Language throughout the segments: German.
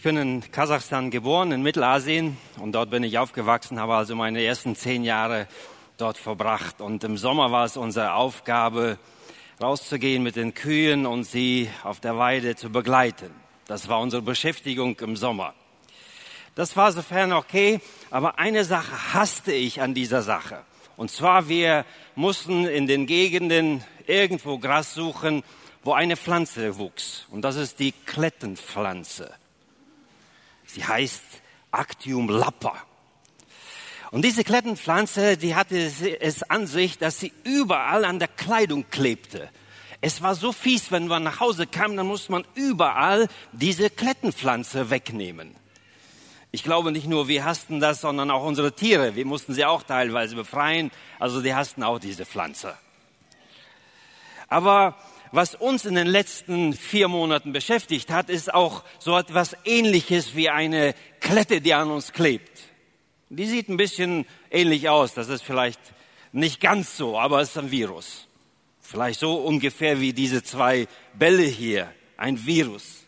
Ich bin in Kasachstan geboren, in Mittelasien, und dort bin ich aufgewachsen, habe also meine ersten zehn Jahre dort verbracht. Und im Sommer war es unsere Aufgabe, rauszugehen mit den Kühen und sie auf der Weide zu begleiten. Das war unsere Beschäftigung im Sommer. Das war sofern okay, aber eine Sache hasste ich an dieser Sache. Und zwar, wir mussten in den Gegenden irgendwo Gras suchen, wo eine Pflanze wuchs. Und das ist die Klettenpflanze. Sie heißt Actium lappa. Und diese Klettenpflanze, die hatte es an sich, dass sie überall an der Kleidung klebte. Es war so fies, wenn man nach Hause kam, dann musste man überall diese Klettenpflanze wegnehmen. Ich glaube nicht nur wir hassten das, sondern auch unsere Tiere. Wir mussten sie auch teilweise befreien. Also die hassten auch diese Pflanze. Aber was uns in den letzten vier Monaten beschäftigt hat, ist auch so etwas Ähnliches wie eine Klette, die an uns klebt. Die sieht ein bisschen ähnlich aus. Das ist vielleicht nicht ganz so, aber es ist ein Virus. Vielleicht so ungefähr wie diese zwei Bälle hier. Ein Virus.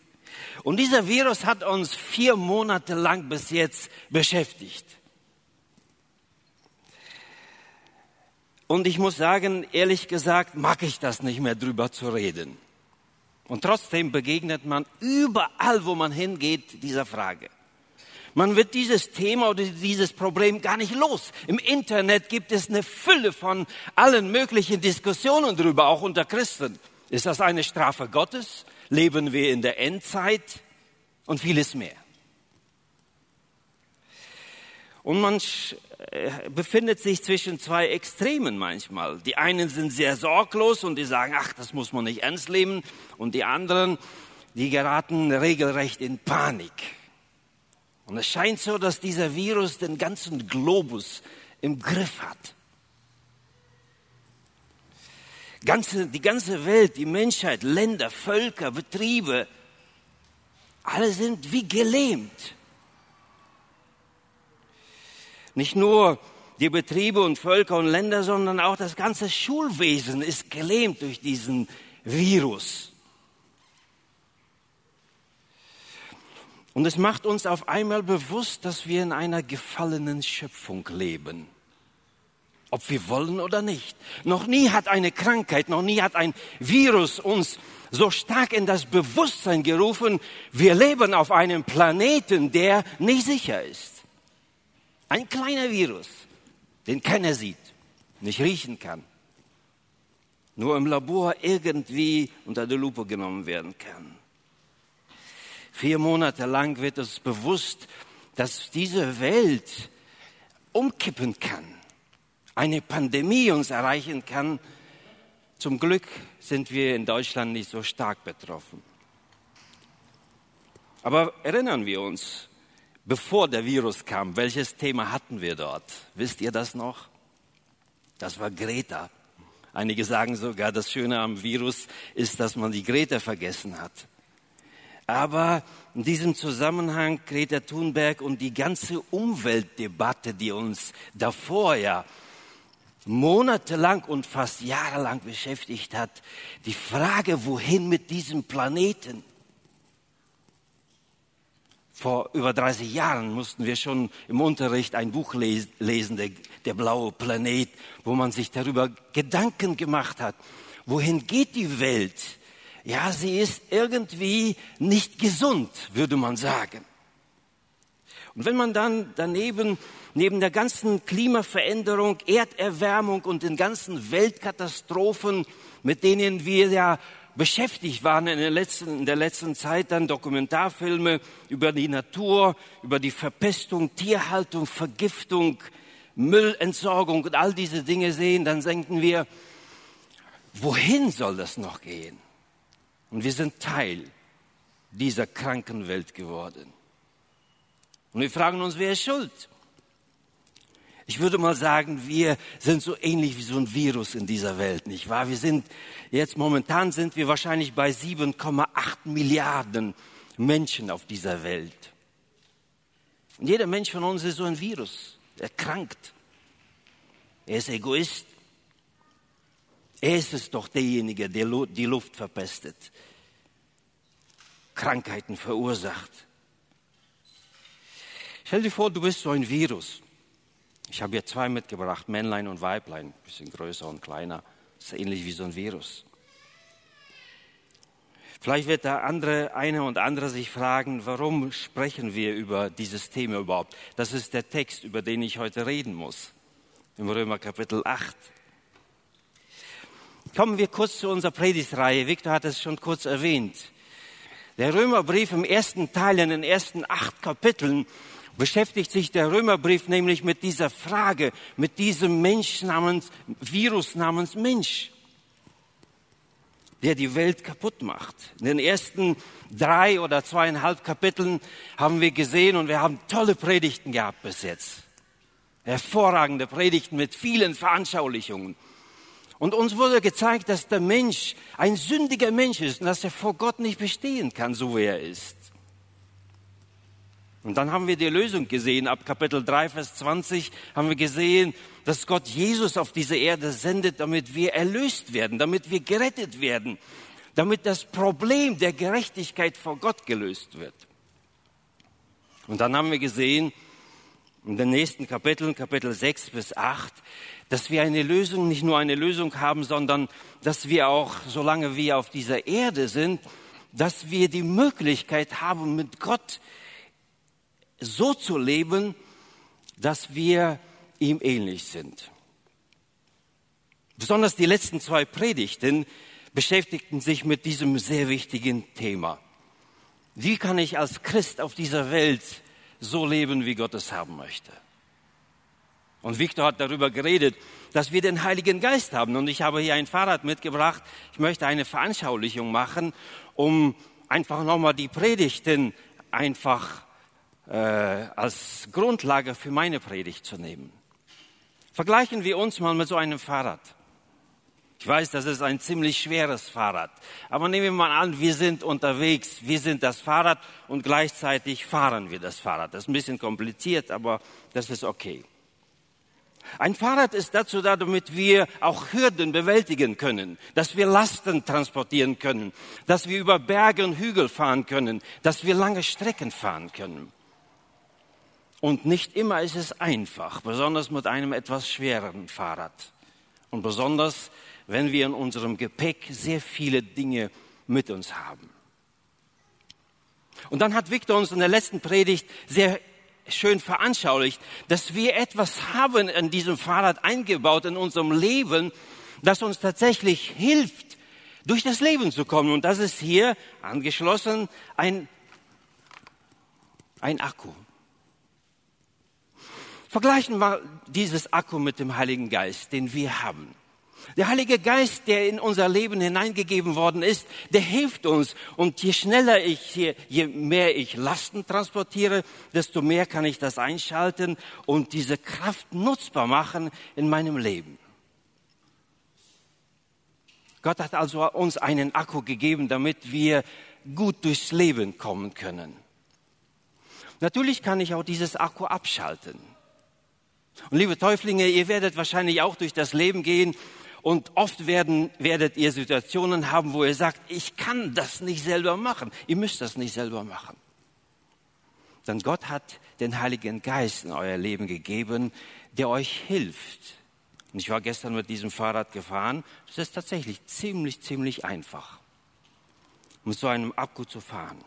Und dieser Virus hat uns vier Monate lang bis jetzt beschäftigt. Und ich muss sagen, ehrlich gesagt, mag ich das nicht mehr drüber zu reden. Und trotzdem begegnet man überall, wo man hingeht, dieser Frage. Man wird dieses Thema oder dieses Problem gar nicht los. Im Internet gibt es eine Fülle von allen möglichen Diskussionen darüber, auch unter Christen. Ist das eine Strafe Gottes? Leben wir in der Endzeit? Und vieles mehr. Und man befindet sich zwischen zwei Extremen manchmal. Die einen sind sehr sorglos und die sagen, ach, das muss man nicht ernst nehmen. Und die anderen, die geraten regelrecht in Panik. Und es scheint so, dass dieser Virus den ganzen Globus im Griff hat. Ganze, die ganze Welt, die Menschheit, Länder, Völker, Betriebe, alle sind wie gelähmt. Nicht nur die Betriebe und Völker und Länder, sondern auch das ganze Schulwesen ist gelähmt durch diesen Virus. Und es macht uns auf einmal bewusst, dass wir in einer gefallenen Schöpfung leben. Ob wir wollen oder nicht. Noch nie hat eine Krankheit, noch nie hat ein Virus uns so stark in das Bewusstsein gerufen, wir leben auf einem Planeten, der nicht sicher ist. Ein kleiner Virus, den keiner sieht, nicht riechen kann, nur im Labor irgendwie unter die Lupe genommen werden kann. Vier Monate lang wird es bewusst, dass diese Welt umkippen kann, eine Pandemie uns erreichen kann. Zum Glück sind wir in Deutschland nicht so stark betroffen. Aber erinnern wir uns, bevor der Virus kam, welches Thema hatten wir dort? Wisst ihr das noch? Das war Greta. Einige sagen sogar, das Schöne am Virus ist, dass man die Greta vergessen hat. Aber in diesem Zusammenhang Greta Thunberg und die ganze Umweltdebatte, die uns davor ja monatelang und fast jahrelang beschäftigt hat, die Frage, wohin mit diesem Planeten? Vor über 30 Jahren mussten wir schon im Unterricht ein Buch lesen, der, der blaue Planet, wo man sich darüber Gedanken gemacht hat. Wohin geht die Welt? Ja, sie ist irgendwie nicht gesund, würde man sagen. Und wenn man dann daneben, neben der ganzen Klimaveränderung, Erderwärmung und den ganzen Weltkatastrophen, mit denen wir ja beschäftigt waren in der letzten, in der letzten Zeit dann Dokumentarfilme über die Natur, über die Verpestung, Tierhaltung, Vergiftung, Müllentsorgung und all diese Dinge sehen, dann denken wir, wohin soll das noch gehen? Und wir sind Teil dieser kranken Welt geworden. Und wir fragen uns, wer ist schuld? Ich würde mal sagen, wir sind so ähnlich wie so ein Virus in dieser Welt, nicht wahr? Wir sind jetzt momentan sind wir wahrscheinlich bei 7,8 Milliarden Menschen auf dieser Welt. Und jeder Mensch von uns ist so ein Virus. Er krankt. Er ist Egoist. Er ist es doch derjenige, der die Luft verpestet, Krankheiten verursacht. Stell dir vor, du bist so ein Virus. Ich habe hier zwei mitgebracht, Männlein und Weiblein, ein bisschen größer und kleiner. Das ist ähnlich wie so ein Virus. Vielleicht wird der andere, eine und andere sich fragen, warum sprechen wir über dieses Thema überhaupt? Das ist der Text, über den ich heute reden muss. Im Römer Kapitel 8. Kommen wir kurz zu unserer Predigtreihe. Victor hat es schon kurz erwähnt. Der Römerbrief im ersten Teil, in den ersten acht Kapiteln, beschäftigt sich der Römerbrief nämlich mit dieser Frage, mit diesem Mensch namens, Virus namens Mensch der die Welt kaputt macht. In den ersten drei oder zweieinhalb Kapiteln haben wir gesehen und wir haben tolle Predigten gehabt bis jetzt. Hervorragende Predigten mit vielen Veranschaulichungen. Und uns wurde gezeigt, dass der Mensch ein sündiger Mensch ist und dass er vor Gott nicht bestehen kann, so wie er ist. Und dann haben wir die Lösung gesehen. Ab Kapitel 3, Vers 20 haben wir gesehen, dass Gott Jesus auf diese Erde sendet, damit wir erlöst werden, damit wir gerettet werden, damit das Problem der Gerechtigkeit vor Gott gelöst wird. Und dann haben wir gesehen, in den nächsten Kapiteln, Kapitel 6 bis 8, dass wir eine Lösung, nicht nur eine Lösung haben, sondern dass wir auch, solange wir auf dieser Erde sind, dass wir die Möglichkeit haben, mit Gott so zu leben, dass wir ihm ähnlich sind. Besonders die letzten zwei Predigten beschäftigten sich mit diesem sehr wichtigen Thema. Wie kann ich als Christ auf dieser Welt so leben, wie Gott es haben möchte? Und Victor hat darüber geredet, dass wir den Heiligen Geist haben. Und ich habe hier ein Fahrrad mitgebracht. Ich möchte eine Veranschaulichung machen, um einfach nochmal die Predigten einfach äh, als Grundlage für meine Predigt zu nehmen. Vergleichen wir uns mal mit so einem Fahrrad. Ich weiß, das ist ein ziemlich schweres Fahrrad. Aber nehmen wir mal an, wir sind unterwegs, wir sind das Fahrrad und gleichzeitig fahren wir das Fahrrad. Das ist ein bisschen kompliziert, aber das ist okay. Ein Fahrrad ist dazu da, damit wir auch Hürden bewältigen können, dass wir Lasten transportieren können, dass wir über Berge und Hügel fahren können, dass wir lange Strecken fahren können. Und nicht immer ist es einfach, besonders mit einem etwas schwereren Fahrrad. Und besonders, wenn wir in unserem Gepäck sehr viele Dinge mit uns haben. Und dann hat Victor uns in der letzten Predigt sehr schön veranschaulicht, dass wir etwas haben in diesem Fahrrad eingebaut in unserem Leben, das uns tatsächlich hilft, durch das Leben zu kommen. Und das ist hier angeschlossen ein, ein Akku. Vergleichen wir dieses Akku mit dem Heiligen Geist, den wir haben. Der Heilige Geist, der in unser Leben hineingegeben worden ist, der hilft uns. Und je schneller ich, je, je mehr ich Lasten transportiere, desto mehr kann ich das einschalten und diese Kraft nutzbar machen in meinem Leben. Gott hat also uns einen Akku gegeben, damit wir gut durchs Leben kommen können. Natürlich kann ich auch dieses Akku abschalten. Und liebe Täuflinge, ihr werdet wahrscheinlich auch durch das Leben gehen und oft werden, werdet ihr Situationen haben, wo ihr sagt, ich kann das nicht selber machen. Ihr müsst das nicht selber machen. Denn Gott hat den Heiligen Geist in euer Leben gegeben, der euch hilft. Und ich war gestern mit diesem Fahrrad gefahren. Das ist tatsächlich ziemlich, ziemlich einfach, mit so einem Akku zu fahren.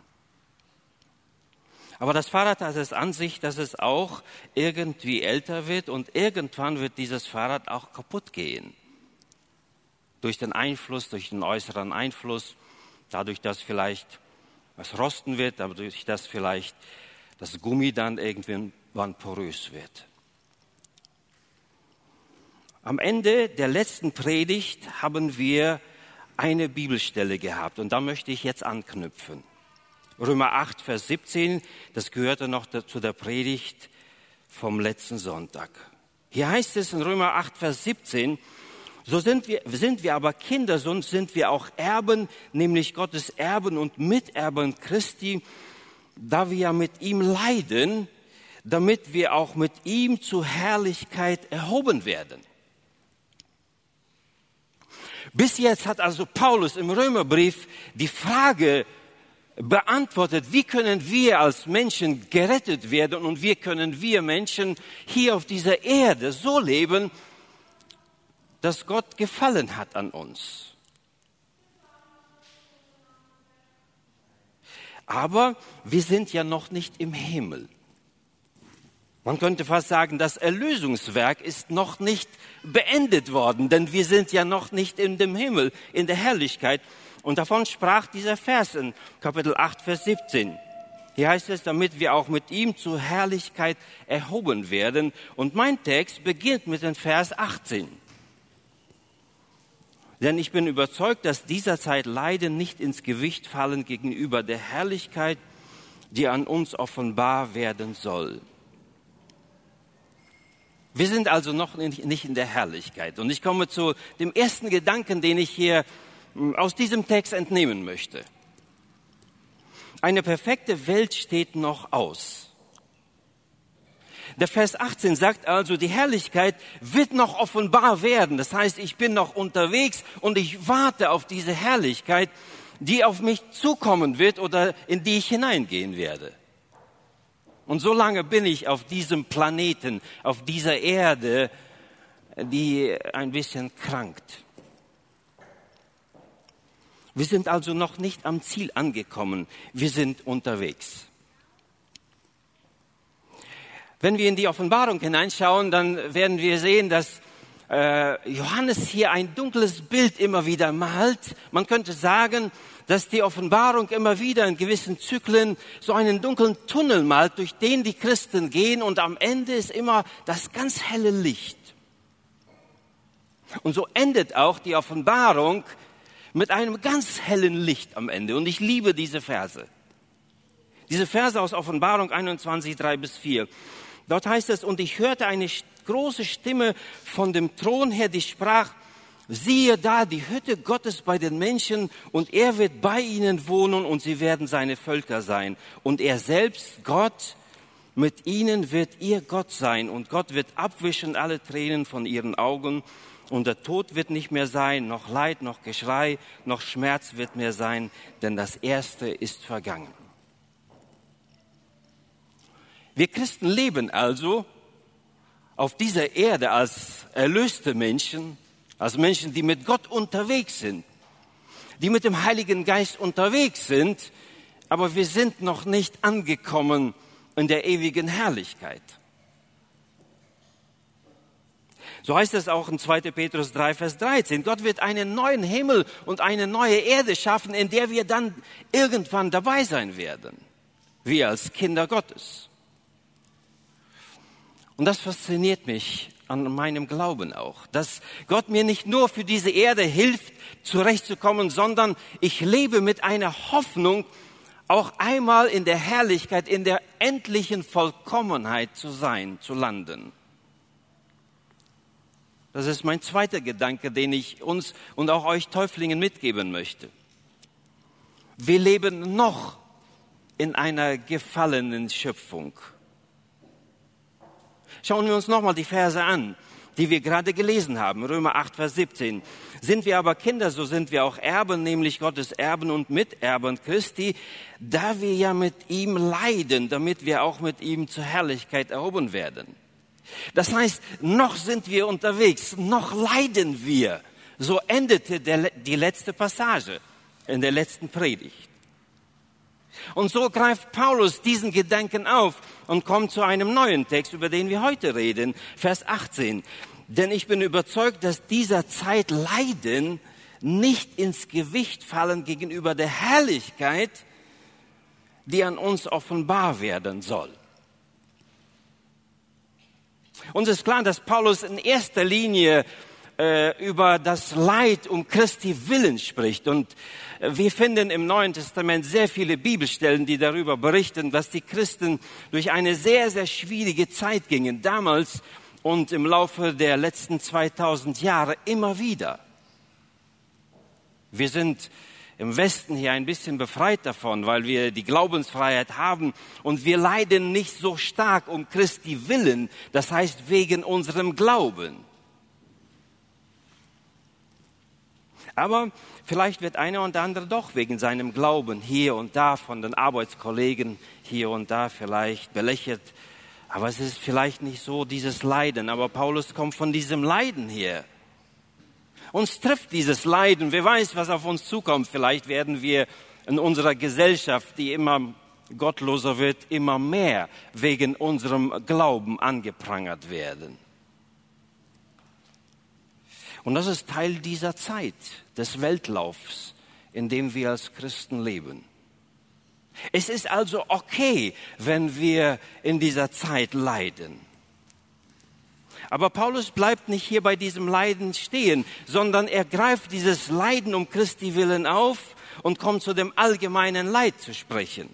Aber das Fahrrad hat es an sich, dass es auch irgendwie älter wird und irgendwann wird dieses Fahrrad auch kaputt gehen. Durch den Einfluss, durch den äußeren Einfluss, dadurch, dass vielleicht was rosten wird, dadurch, dass vielleicht das Gummi dann irgendwann porös wird. Am Ende der letzten Predigt haben wir eine Bibelstelle gehabt und da möchte ich jetzt anknüpfen. Römer 8, Vers 17, das gehörte noch zu der Predigt vom letzten Sonntag. Hier heißt es in Römer 8, Vers 17, so sind wir, sind wir aber Kinder, so sind wir auch Erben, nämlich Gottes Erben und Miterben Christi, da wir ja mit ihm leiden, damit wir auch mit ihm zur Herrlichkeit erhoben werden. Bis jetzt hat also Paulus im Römerbrief die Frage beantwortet, wie können wir als Menschen gerettet werden und wie können wir Menschen hier auf dieser Erde so leben, dass Gott gefallen hat an uns. Aber wir sind ja noch nicht im Himmel. Man könnte fast sagen, das Erlösungswerk ist noch nicht beendet worden, denn wir sind ja noch nicht in dem Himmel, in der Herrlichkeit. Und davon sprach dieser Vers in Kapitel 8, Vers 17. Hier heißt es, damit wir auch mit ihm zur Herrlichkeit erhoben werden. Und mein Text beginnt mit dem Vers 18. Denn ich bin überzeugt, dass dieser Zeit Leiden nicht ins Gewicht fallen gegenüber der Herrlichkeit, die an uns offenbar werden soll. Wir sind also noch nicht in der Herrlichkeit. Und ich komme zu dem ersten Gedanken, den ich hier aus diesem Text entnehmen möchte. Eine perfekte Welt steht noch aus. Der Vers 18 sagt also, die Herrlichkeit wird noch offenbar werden. Das heißt, ich bin noch unterwegs und ich warte auf diese Herrlichkeit, die auf mich zukommen wird oder in die ich hineingehen werde. Und so lange bin ich auf diesem Planeten, auf dieser Erde, die ein bisschen krankt. Wir sind also noch nicht am Ziel angekommen. Wir sind unterwegs. Wenn wir in die Offenbarung hineinschauen, dann werden wir sehen, dass äh, Johannes hier ein dunkles Bild immer wieder malt. Man könnte sagen, dass die Offenbarung immer wieder in gewissen Zyklen so einen dunklen Tunnel malt, durch den die Christen gehen und am Ende ist immer das ganz helle Licht. Und so endet auch die Offenbarung mit einem ganz hellen Licht am Ende. Und ich liebe diese Verse. Diese Verse aus Offenbarung 21, 3 bis 4. Dort heißt es, und ich hörte eine große Stimme von dem Thron her, die sprach, siehe da die Hütte Gottes bei den Menschen und er wird bei ihnen wohnen und sie werden seine Völker sein. Und er selbst, Gott, mit ihnen wird ihr Gott sein und Gott wird abwischen alle Tränen von ihren Augen und der Tod wird nicht mehr sein, noch Leid, noch Geschrei, noch Schmerz wird mehr sein, denn das Erste ist vergangen. Wir Christen leben also auf dieser Erde als erlöste Menschen, als Menschen, die mit Gott unterwegs sind, die mit dem Heiligen Geist unterwegs sind, aber wir sind noch nicht angekommen in der ewigen Herrlichkeit. So heißt es auch in 2. Petrus 3, Vers 13. Gott wird einen neuen Himmel und eine neue Erde schaffen, in der wir dann irgendwann dabei sein werden. Wir als Kinder Gottes. Und das fasziniert mich an meinem Glauben auch, dass Gott mir nicht nur für diese Erde hilft, zurechtzukommen, sondern ich lebe mit einer Hoffnung, auch einmal in der Herrlichkeit, in der endlichen Vollkommenheit zu sein, zu landen. Das ist mein zweiter Gedanke, den ich uns und auch euch Täuflingen mitgeben möchte. Wir leben noch in einer gefallenen Schöpfung. Schauen wir uns nochmal die Verse an, die wir gerade gelesen haben. Römer 8, Vers 17. Sind wir aber Kinder, so sind wir auch Erben, nämlich Gottes Erben und Miterben Christi, da wir ja mit ihm leiden, damit wir auch mit ihm zur Herrlichkeit erhoben werden. Das heißt, noch sind wir unterwegs, noch leiden wir. So endete der, die letzte Passage in der letzten Predigt. Und so greift Paulus diesen Gedanken auf und kommt zu einem neuen Text, über den wir heute reden, Vers 18. Denn ich bin überzeugt, dass dieser Zeit Leiden nicht ins Gewicht fallen gegenüber der Herrlichkeit, die an uns offenbar werden soll. Uns ist klar, dass Paulus in erster Linie äh, über das Leid um Christi Willen spricht. Und äh, wir finden im Neuen Testament sehr viele Bibelstellen, die darüber berichten, dass die Christen durch eine sehr, sehr schwierige Zeit gingen, damals und im Laufe der letzten 2000 Jahre immer wieder. Wir sind im Westen hier ein bisschen befreit davon, weil wir die Glaubensfreiheit haben und wir leiden nicht so stark um Christi Willen, das heißt wegen unserem Glauben. Aber vielleicht wird einer und andere doch wegen seinem Glauben hier und da von den Arbeitskollegen hier und da vielleicht belächelt. Aber es ist vielleicht nicht so dieses Leiden. Aber Paulus kommt von diesem Leiden hier. Uns trifft dieses Leiden. Wer weiß, was auf uns zukommt. Vielleicht werden wir in unserer Gesellschaft, die immer gottloser wird, immer mehr wegen unserem Glauben angeprangert werden. Und das ist Teil dieser Zeit des Weltlaufs, in dem wir als Christen leben. Es ist also okay, wenn wir in dieser Zeit leiden. Aber Paulus bleibt nicht hier bei diesem Leiden stehen, sondern er greift dieses Leiden um Christi willen auf und kommt zu dem allgemeinen Leid zu sprechen.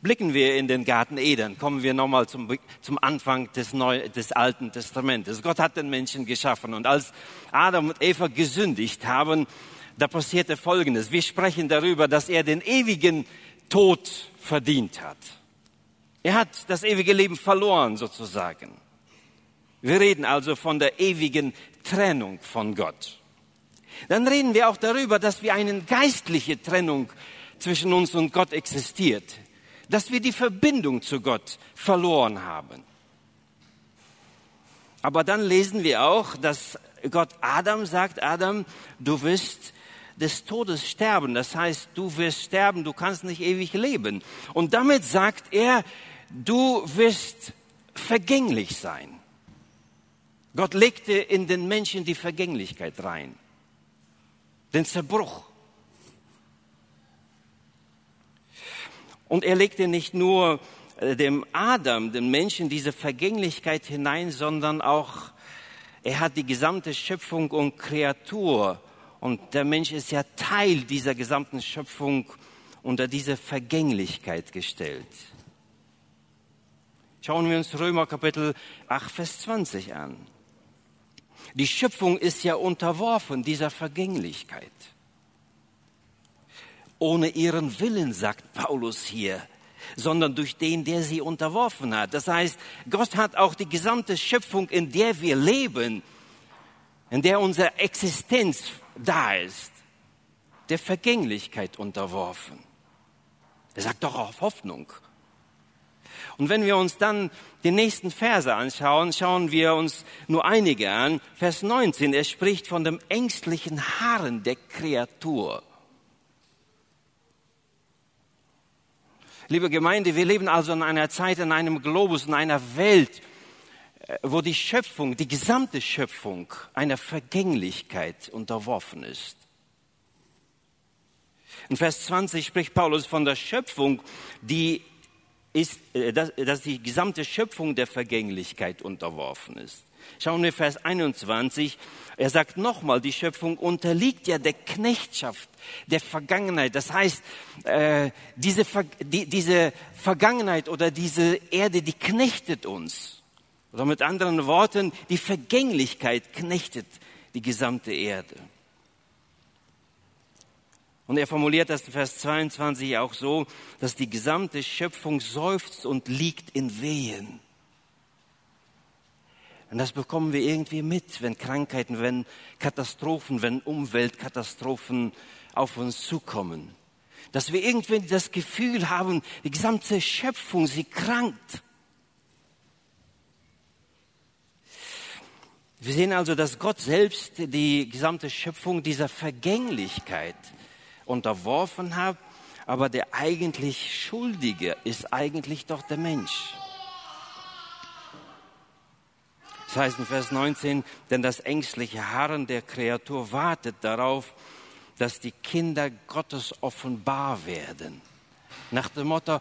Blicken wir in den Garten Eden, kommen wir nochmal zum, zum Anfang des, Neu des Alten Testamentes. Gott hat den Menschen geschaffen und als Adam und Eva gesündigt haben, da passierte Folgendes. Wir sprechen darüber, dass er den ewigen Tod verdient hat. Er hat das ewige Leben verloren sozusagen. Wir reden also von der ewigen Trennung von Gott. Dann reden wir auch darüber, dass wir eine geistliche Trennung zwischen uns und Gott existiert dass wir die Verbindung zu Gott verloren haben. Aber dann lesen wir auch, dass Gott Adam sagt, Adam, du wirst des Todes sterben. Das heißt, du wirst sterben, du kannst nicht ewig leben. Und damit sagt er, du wirst vergänglich sein. Gott legte in den Menschen die Vergänglichkeit rein, den Zerbruch. Und er legte nicht nur äh, dem Adam, dem Menschen, diese Vergänglichkeit hinein, sondern auch, er hat die gesamte Schöpfung und Kreatur. Und der Mensch ist ja Teil dieser gesamten Schöpfung unter diese Vergänglichkeit gestellt. Schauen wir uns Römer Kapitel 8, Vers 20 an. Die Schöpfung ist ja unterworfen dieser Vergänglichkeit ohne ihren Willen, sagt Paulus hier, sondern durch den, der sie unterworfen hat. Das heißt, Gott hat auch die gesamte Schöpfung, in der wir leben, in der unsere Existenz da ist, der Vergänglichkeit unterworfen. Er sagt doch auf Hoffnung. Und wenn wir uns dann die nächsten Verse anschauen, schauen wir uns nur einige an. Vers 19, er spricht von dem ängstlichen Harren der Kreatur. Liebe Gemeinde, wir leben also in einer Zeit, in einem Globus, in einer Welt, äh, wo die Schöpfung, die gesamte Schöpfung einer Vergänglichkeit unterworfen ist. In Vers 20 spricht Paulus von der Schöpfung, die ist, äh, dass, dass die gesamte Schöpfung der Vergänglichkeit unterworfen ist. Schauen wir Vers 21. Er sagt nochmal, die Schöpfung unterliegt ja der Knechtschaft der Vergangenheit. Das heißt, äh, diese, die, diese Vergangenheit oder diese Erde, die knechtet uns. Oder mit anderen Worten, die Vergänglichkeit knechtet die gesamte Erde. Und er formuliert das in Vers 22 auch so, dass die gesamte Schöpfung seufzt und liegt in Wehen. Und das bekommen wir irgendwie mit, wenn Krankheiten, wenn Katastrophen, wenn Umweltkatastrophen auf uns zukommen. Dass wir irgendwie das Gefühl haben, die gesamte Schöpfung, sie krankt. Wir sehen also, dass Gott selbst die gesamte Schöpfung dieser Vergänglichkeit unterworfen hat, aber der eigentlich Schuldige ist eigentlich doch der Mensch. Das heißt in Vers 19, denn das ängstliche Harren der Kreatur wartet darauf, dass die Kinder Gottes offenbar werden. Nach dem Motto,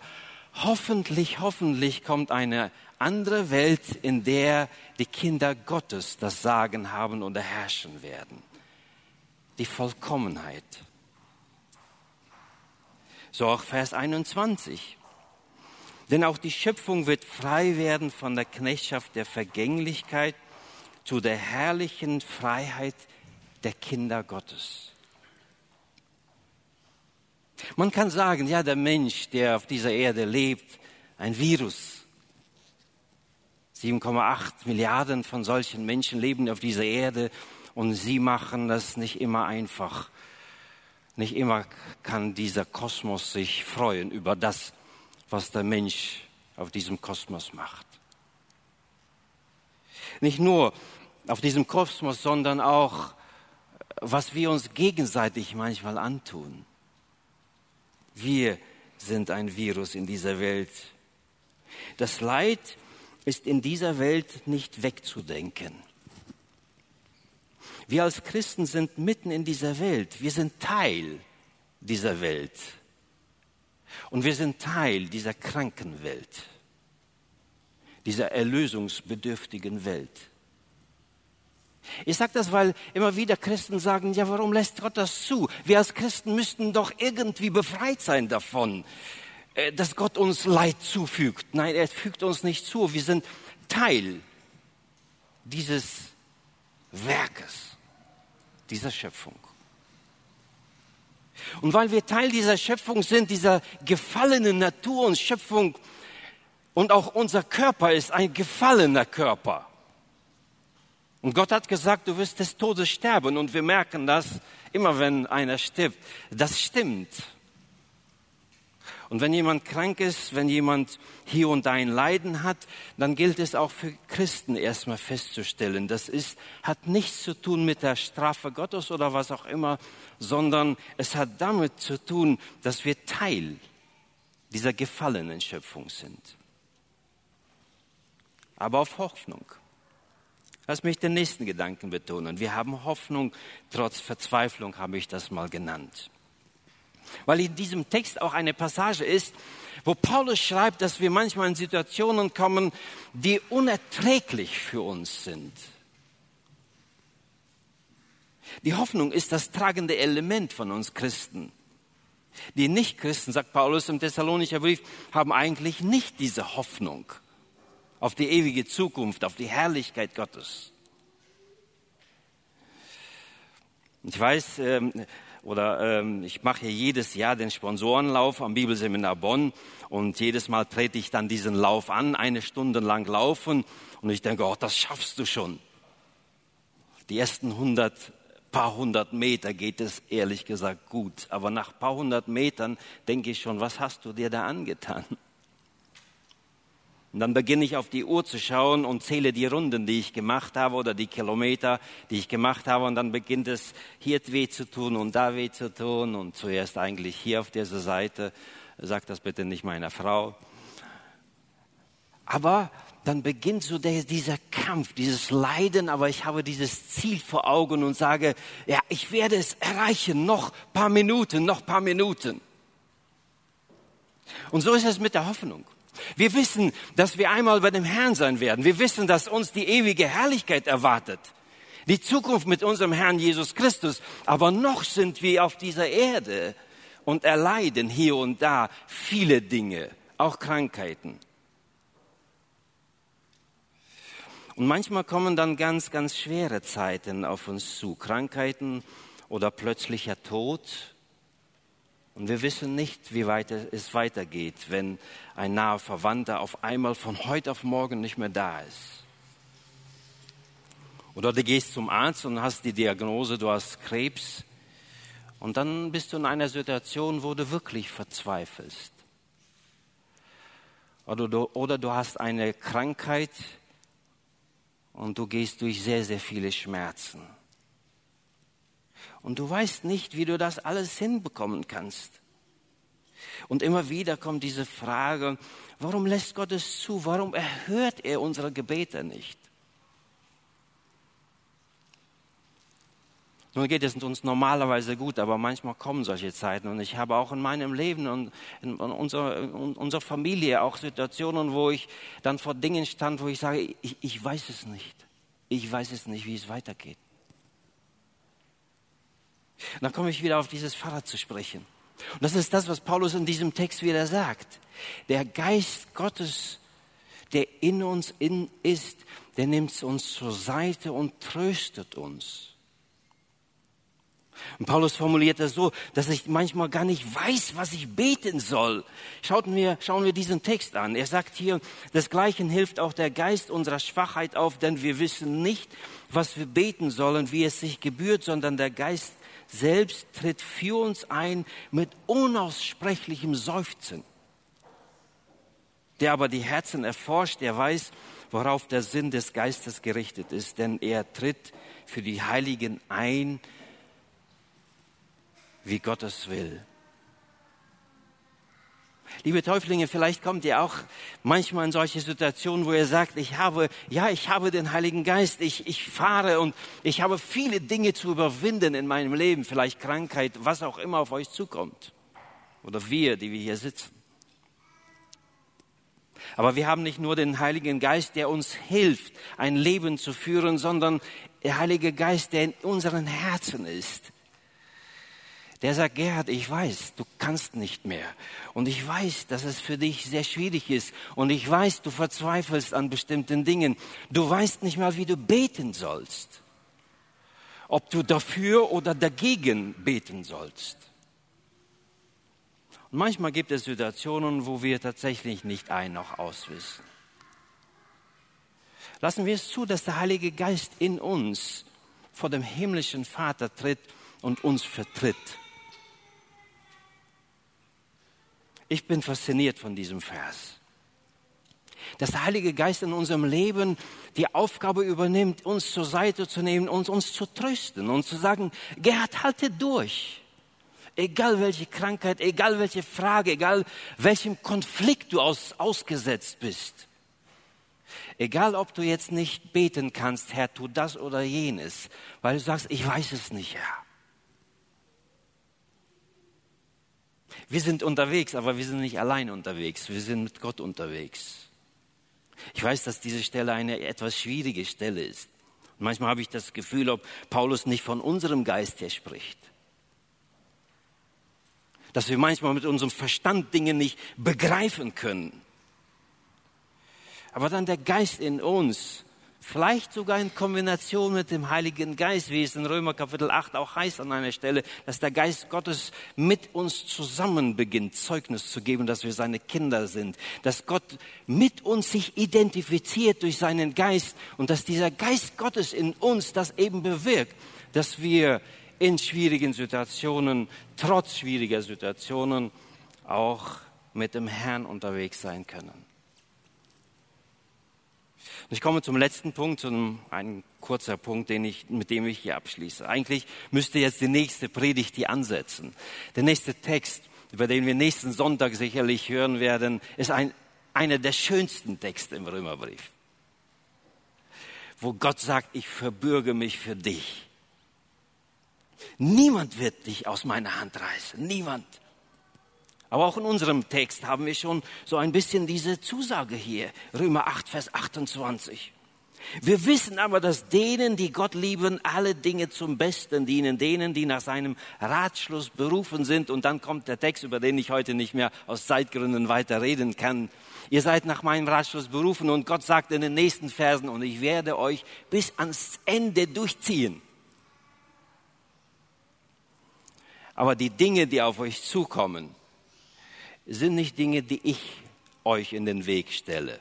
hoffentlich, hoffentlich kommt eine andere Welt, in der die Kinder Gottes das Sagen haben und herrschen werden. Die Vollkommenheit. So auch Vers 21. Denn auch die Schöpfung wird frei werden von der Knechtschaft der Vergänglichkeit zu der herrlichen Freiheit der Kinder Gottes. Man kann sagen, ja, der Mensch, der auf dieser Erde lebt, ein Virus. 7,8 Milliarden von solchen Menschen leben auf dieser Erde und sie machen das nicht immer einfach. Nicht immer kann dieser Kosmos sich freuen über das, was der Mensch auf diesem Kosmos macht. Nicht nur auf diesem Kosmos, sondern auch, was wir uns gegenseitig manchmal antun. Wir sind ein Virus in dieser Welt. Das Leid ist in dieser Welt nicht wegzudenken. Wir als Christen sind mitten in dieser Welt. Wir sind Teil dieser Welt. Und wir sind Teil dieser kranken Welt, dieser erlösungsbedürftigen Welt. Ich sage das, weil immer wieder Christen sagen, ja, warum lässt Gott das zu? Wir als Christen müssten doch irgendwie befreit sein davon, äh, dass Gott uns Leid zufügt. Nein, er fügt uns nicht zu. Wir sind Teil dieses Werkes, dieser Schöpfung. Und weil wir Teil dieser Schöpfung sind, dieser gefallenen Natur und Schöpfung, und auch unser Körper ist ein gefallener Körper. Und Gott hat gesagt, du wirst des Todes sterben. Und wir merken das immer, wenn einer stirbt. Das stimmt. Und wenn jemand krank ist, wenn jemand hier und da ein Leiden hat, dann gilt es auch für Christen erstmal festzustellen. Das ist, hat nichts zu tun mit der Strafe Gottes oder was auch immer, sondern es hat damit zu tun, dass wir Teil dieser gefallenen Schöpfung sind. Aber auf Hoffnung. Lass mich den nächsten Gedanken betonen. Wir haben Hoffnung trotz Verzweiflung, habe ich das mal genannt. Weil in diesem Text auch eine Passage ist, wo Paulus schreibt, dass wir manchmal in Situationen kommen, die unerträglich für uns sind. Die Hoffnung ist das tragende Element von uns Christen. Die Nichtchristen, sagt Paulus im Thessalonischer Brief, haben eigentlich nicht diese Hoffnung auf die ewige Zukunft, auf die Herrlichkeit Gottes. Ich weiß, ähm, oder ähm, ich mache jedes Jahr den Sponsorenlauf am Bibelseminar Bonn und jedes Mal trete ich dann diesen Lauf an, eine Stunde lang laufen und ich denke, oh, das schaffst du schon. Die ersten hundert, paar hundert Meter geht es ehrlich gesagt gut, aber nach paar hundert Metern denke ich schon, was hast du dir da angetan? Und dann beginne ich auf die Uhr zu schauen und zähle die Runden, die ich gemacht habe oder die Kilometer, die ich gemacht habe. Und dann beginnt es hier weh zu tun und da weh zu tun. Und zuerst eigentlich hier auf dieser Seite. Sag das bitte nicht meiner Frau. Aber dann beginnt so der, dieser Kampf, dieses Leiden, aber ich habe dieses Ziel vor Augen und sage, ja, ich werde es erreichen, noch paar Minuten, noch paar Minuten. Und so ist es mit der Hoffnung. Wir wissen, dass wir einmal bei dem Herrn sein werden. Wir wissen, dass uns die ewige Herrlichkeit erwartet. Die Zukunft mit unserem Herrn Jesus Christus. Aber noch sind wir auf dieser Erde und erleiden hier und da viele Dinge, auch Krankheiten. Und manchmal kommen dann ganz, ganz schwere Zeiten auf uns zu. Krankheiten oder plötzlicher Tod und wir wissen nicht, wie weit es weitergeht, wenn ein naher Verwandter auf einmal von heute auf morgen nicht mehr da ist. Oder du gehst zum Arzt und hast die Diagnose, du hast Krebs. Und dann bist du in einer Situation, wo du wirklich verzweifelst. Oder du, oder du hast eine Krankheit und du gehst durch sehr, sehr viele Schmerzen und du weißt nicht, wie du das alles hinbekommen kannst. Und immer wieder kommt diese Frage, warum lässt Gott es zu? Warum erhört er unsere Gebete nicht? Nun geht es uns normalerweise gut, aber manchmal kommen solche Zeiten. Und ich habe auch in meinem Leben und in unserer, Familie auch Situationen, wo ich dann vor Dingen stand, wo ich sage, ich, ich weiß es nicht. Ich weiß es nicht, wie es weitergeht. Und dann komme ich wieder auf dieses Fahrrad zu sprechen. Und das ist das, was Paulus in diesem Text wieder sagt. Der Geist Gottes, der in uns in ist, der nimmt uns zur Seite und tröstet uns. Und Paulus formuliert das so, dass ich manchmal gar nicht weiß, was ich beten soll. Schauen wir, schauen wir diesen Text an. Er sagt hier, desgleichen hilft auch der Geist unserer Schwachheit auf, denn wir wissen nicht, was wir beten sollen, wie es sich gebührt, sondern der Geist selbst tritt für uns ein mit unaussprechlichem Seufzen. Der aber die Herzen erforscht, der weiß, worauf der Sinn des Geistes gerichtet ist, denn er tritt für die Heiligen ein, wie Gott es will. Liebe Täuflinge, vielleicht kommt ihr auch manchmal in solche Situationen, wo ihr sagt, ich habe, ja, ich habe den Heiligen Geist, ich, ich fahre und ich habe viele Dinge zu überwinden in meinem Leben, vielleicht Krankheit, was auch immer auf euch zukommt. Oder wir, die wir hier sitzen. Aber wir haben nicht nur den Heiligen Geist, der uns hilft, ein Leben zu führen, sondern der Heilige Geist, der in unseren Herzen ist der sagt, Gerhard, ich weiß, du kannst nicht mehr. Und ich weiß, dass es für dich sehr schwierig ist. Und ich weiß, du verzweifelst an bestimmten Dingen. Du weißt nicht mal, wie du beten sollst. Ob du dafür oder dagegen beten sollst. Und manchmal gibt es Situationen, wo wir tatsächlich nicht ein noch auswissen. Lassen wir es zu, dass der Heilige Geist in uns vor dem himmlischen Vater tritt und uns vertritt. Ich bin fasziniert von diesem Vers. Dass der Heilige Geist in unserem Leben die Aufgabe übernimmt, uns zur Seite zu nehmen und uns zu trösten und zu sagen, Gerhard, halte durch. Egal welche Krankheit, egal welche Frage, egal welchem Konflikt du aus, ausgesetzt bist. Egal, ob du jetzt nicht beten kannst, Herr, tu das oder jenes, weil du sagst, ich weiß es nicht, Herr. Wir sind unterwegs, aber wir sind nicht allein unterwegs. Wir sind mit Gott unterwegs. Ich weiß, dass diese Stelle eine etwas schwierige Stelle ist. Und manchmal habe ich das Gefühl, ob Paulus nicht von unserem Geist her spricht. Dass wir manchmal mit unserem Verstand Dinge nicht begreifen können. Aber dann der Geist in uns Vielleicht sogar in Kombination mit dem Heiligen Geist, wie es in Römer Kapitel 8 auch heißt an einer Stelle, dass der Geist Gottes mit uns zusammen beginnt, Zeugnis zu geben, dass wir seine Kinder sind, dass Gott mit uns sich identifiziert durch seinen Geist und dass dieser Geist Gottes in uns das eben bewirkt, dass wir in schwierigen Situationen, trotz schwieriger Situationen, auch mit dem Herrn unterwegs sein können. Ich komme zum letzten Punkt, zu einem, ein kurzer Punkt, den ich, mit dem ich hier abschließe. Eigentlich müsste jetzt die nächste Predigt hier ansetzen. Der nächste Text, über den wir nächsten Sonntag sicherlich hören werden, ist ein, einer der schönsten Texte im Römerbrief. Wo Gott sagt, ich verbürge mich für dich. Niemand wird dich aus meiner Hand reißen. Niemand. Aber auch in unserem Text haben wir schon so ein bisschen diese Zusage hier. Römer 8, Vers 28. Wir wissen aber, dass denen, die Gott lieben, alle Dinge zum Besten dienen, denen, die nach seinem Ratschluss berufen sind. Und dann kommt der Text, über den ich heute nicht mehr aus Zeitgründen weiter reden kann. Ihr seid nach meinem Ratschluss berufen und Gott sagt in den nächsten Versen, und ich werde euch bis ans Ende durchziehen. Aber die Dinge, die auf euch zukommen, sind nicht Dinge, die ich euch in den Weg stelle.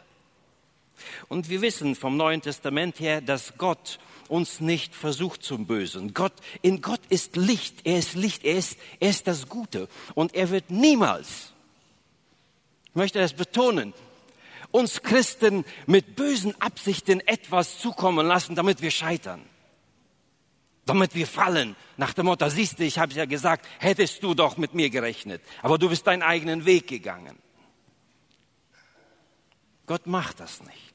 Und wir wissen vom Neuen Testament her, dass Gott uns nicht versucht zum Bösen. Gott, in Gott ist Licht. Er ist Licht. Er ist, er ist das Gute. Und er wird niemals, ich möchte das betonen, uns Christen mit bösen Absichten etwas zukommen lassen, damit wir scheitern damit wir fallen. Nach dem Motto, siehst du, ich habe ja gesagt, hättest du doch mit mir gerechnet, aber du bist deinen eigenen Weg gegangen. Gott macht das nicht.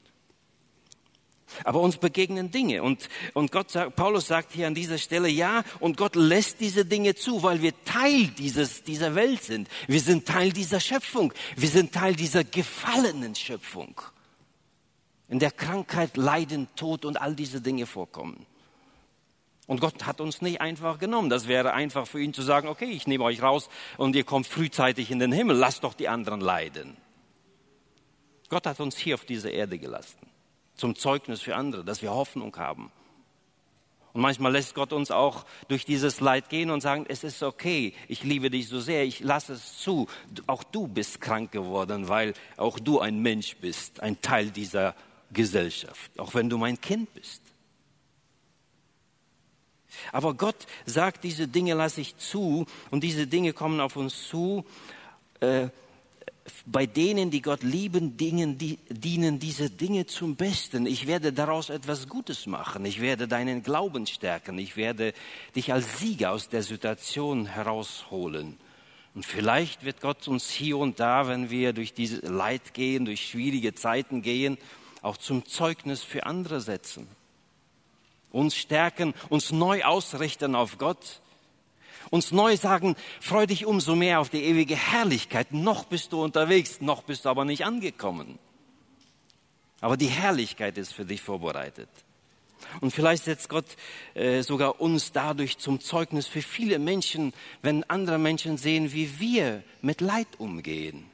Aber uns begegnen Dinge und, und Gott sagt, Paulus sagt hier an dieser Stelle, ja, und Gott lässt diese Dinge zu, weil wir Teil dieses, dieser Welt sind. Wir sind Teil dieser Schöpfung. Wir sind Teil dieser gefallenen Schöpfung, in der Krankheit, Leiden, Tod und all diese Dinge vorkommen. Und Gott hat uns nicht einfach genommen. Das wäre einfach für ihn zu sagen, okay, ich nehme euch raus und ihr kommt frühzeitig in den Himmel, lasst doch die anderen leiden. Gott hat uns hier auf dieser Erde gelassen, zum Zeugnis für andere, dass wir Hoffnung haben. Und manchmal lässt Gott uns auch durch dieses Leid gehen und sagen, es ist okay, ich liebe dich so sehr, ich lasse es zu. Auch du bist krank geworden, weil auch du ein Mensch bist, ein Teil dieser Gesellschaft, auch wenn du mein Kind bist. Aber Gott sagt, diese Dinge lasse ich zu und diese Dinge kommen auf uns zu. Äh, bei denen, die Gott lieben, dienen, die, dienen diese Dinge zum Besten. Ich werde daraus etwas Gutes machen. Ich werde deinen Glauben stärken. Ich werde dich als Sieger aus der Situation herausholen. Und vielleicht wird Gott uns hier und da, wenn wir durch diese Leid gehen, durch schwierige Zeiten gehen, auch zum Zeugnis für andere setzen. Uns stärken, uns neu ausrichten auf Gott uns neu sagen, freu dich umso mehr auf die ewige Herrlichkeit. Noch bist du unterwegs, noch bist du aber nicht angekommen. Aber die Herrlichkeit ist für dich vorbereitet. Und vielleicht setzt Gott äh, sogar uns dadurch zum Zeugnis für viele Menschen, wenn andere Menschen sehen, wie wir mit Leid umgehen,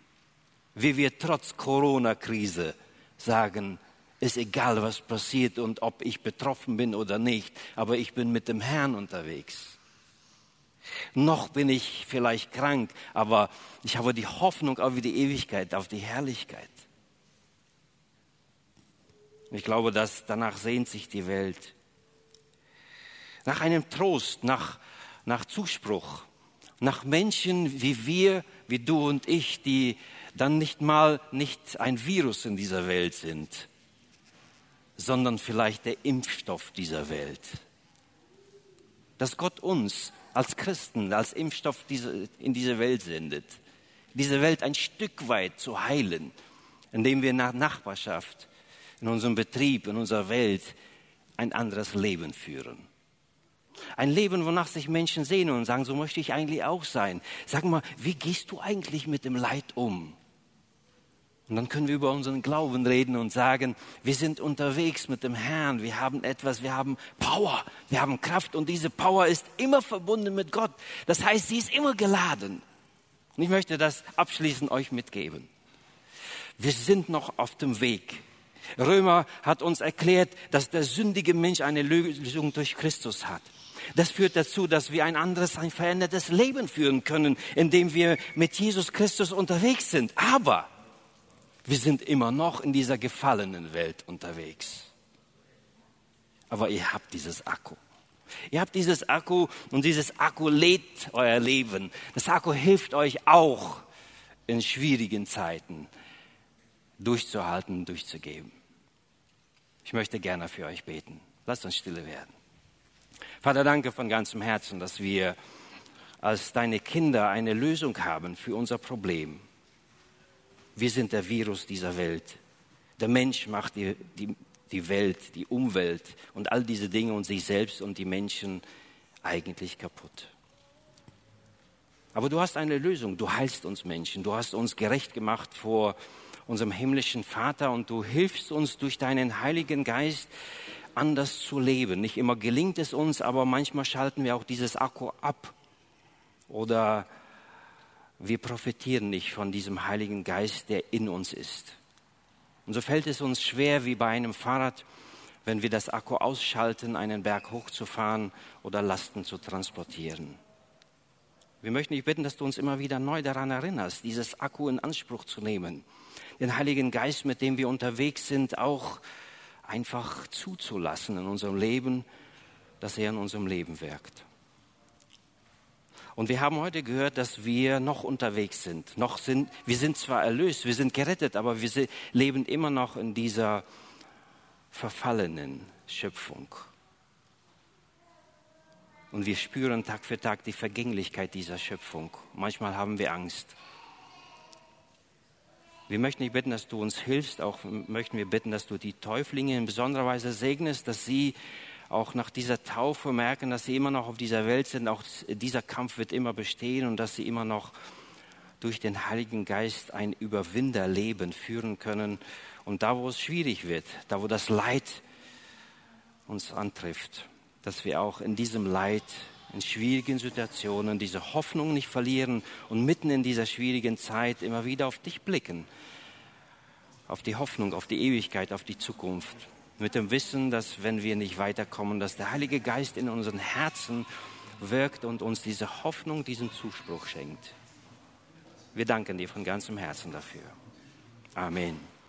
wie wir trotz Corona-Krise sagen, ist egal, was passiert und ob ich betroffen bin oder nicht, aber ich bin mit dem Herrn unterwegs. Noch bin ich vielleicht krank, aber ich habe die Hoffnung auf die Ewigkeit, auf die Herrlichkeit. Ich glaube, dass danach sehnt sich die Welt. Nach einem Trost, nach, nach Zuspruch, nach Menschen wie wir, wie du und ich, die dann nicht mal nicht ein Virus in dieser Welt sind, sondern vielleicht der Impfstoff dieser Welt. Dass Gott uns als Christen, als Impfstoff in diese Welt sendet. Diese Welt ein Stück weit zu heilen, indem wir nach Nachbarschaft, in unserem Betrieb, in unserer Welt ein anderes Leben führen. Ein Leben, wonach sich Menschen sehen und sagen, so möchte ich eigentlich auch sein. Sag mal, wie gehst du eigentlich mit dem Leid um? Und dann können wir über unseren Glauben reden und sagen, wir sind unterwegs mit dem Herrn, wir haben etwas, wir haben Power, wir haben Kraft und diese Power ist immer verbunden mit Gott. Das heißt, sie ist immer geladen. Und ich möchte das abschließend euch mitgeben. Wir sind noch auf dem Weg. Römer hat uns erklärt, dass der sündige Mensch eine Lösung durch Christus hat. Das führt dazu, dass wir ein anderes, ein verändertes Leben führen können, indem wir mit Jesus Christus unterwegs sind. Aber wir sind immer noch in dieser gefallenen Welt unterwegs. Aber ihr habt dieses Akku. Ihr habt dieses Akku und dieses Akku lädt euer Leben. Das Akku hilft euch auch in schwierigen Zeiten durchzuhalten, durchzugeben. Ich möchte gerne für euch beten. Lasst uns stille werden. Vater, danke von ganzem Herzen, dass wir als deine Kinder eine Lösung haben für unser Problem. Wir sind der Virus dieser Welt. Der Mensch macht die, die, die Welt, die Umwelt und all diese Dinge und sich selbst und die Menschen eigentlich kaputt. Aber du hast eine Lösung. Du heilst uns Menschen. Du hast uns gerecht gemacht vor unserem himmlischen Vater und du hilfst uns durch deinen Heiligen Geist anders zu leben. Nicht immer gelingt es uns, aber manchmal schalten wir auch dieses Akku ab oder wir profitieren nicht von diesem Heiligen Geist, der in uns ist. Und so fällt es uns schwer, wie bei einem Fahrrad, wenn wir das Akku ausschalten, einen Berg hochzufahren oder Lasten zu transportieren. Wir möchten dich bitten, dass du uns immer wieder neu daran erinnerst, dieses Akku in Anspruch zu nehmen, den Heiligen Geist, mit dem wir unterwegs sind, auch einfach zuzulassen in unserem Leben, dass er in unserem Leben wirkt. Und wir haben heute gehört, dass wir noch unterwegs sind. Noch sind wir sind zwar erlöst, wir sind gerettet, aber wir leben immer noch in dieser verfallenen Schöpfung. Und wir spüren Tag für Tag die Vergänglichkeit dieser Schöpfung. Manchmal haben wir Angst. Wir möchten dich bitten, dass du uns hilfst. Auch möchten wir bitten, dass du die Täuflinge in besonderer Weise segnest, dass sie auch nach dieser Taufe merken, dass sie immer noch auf dieser Welt sind. Auch dieser Kampf wird immer bestehen und dass sie immer noch durch den Heiligen Geist ein Überwinderleben führen können. Und da, wo es schwierig wird, da, wo das Leid uns antrifft, dass wir auch in diesem Leid, in schwierigen Situationen diese Hoffnung nicht verlieren und mitten in dieser schwierigen Zeit immer wieder auf dich blicken, auf die Hoffnung, auf die Ewigkeit, auf die Zukunft mit dem Wissen, dass wenn wir nicht weiterkommen, dass der Heilige Geist in unseren Herzen wirkt und uns diese Hoffnung, diesen Zuspruch schenkt. Wir danken dir von ganzem Herzen dafür. Amen.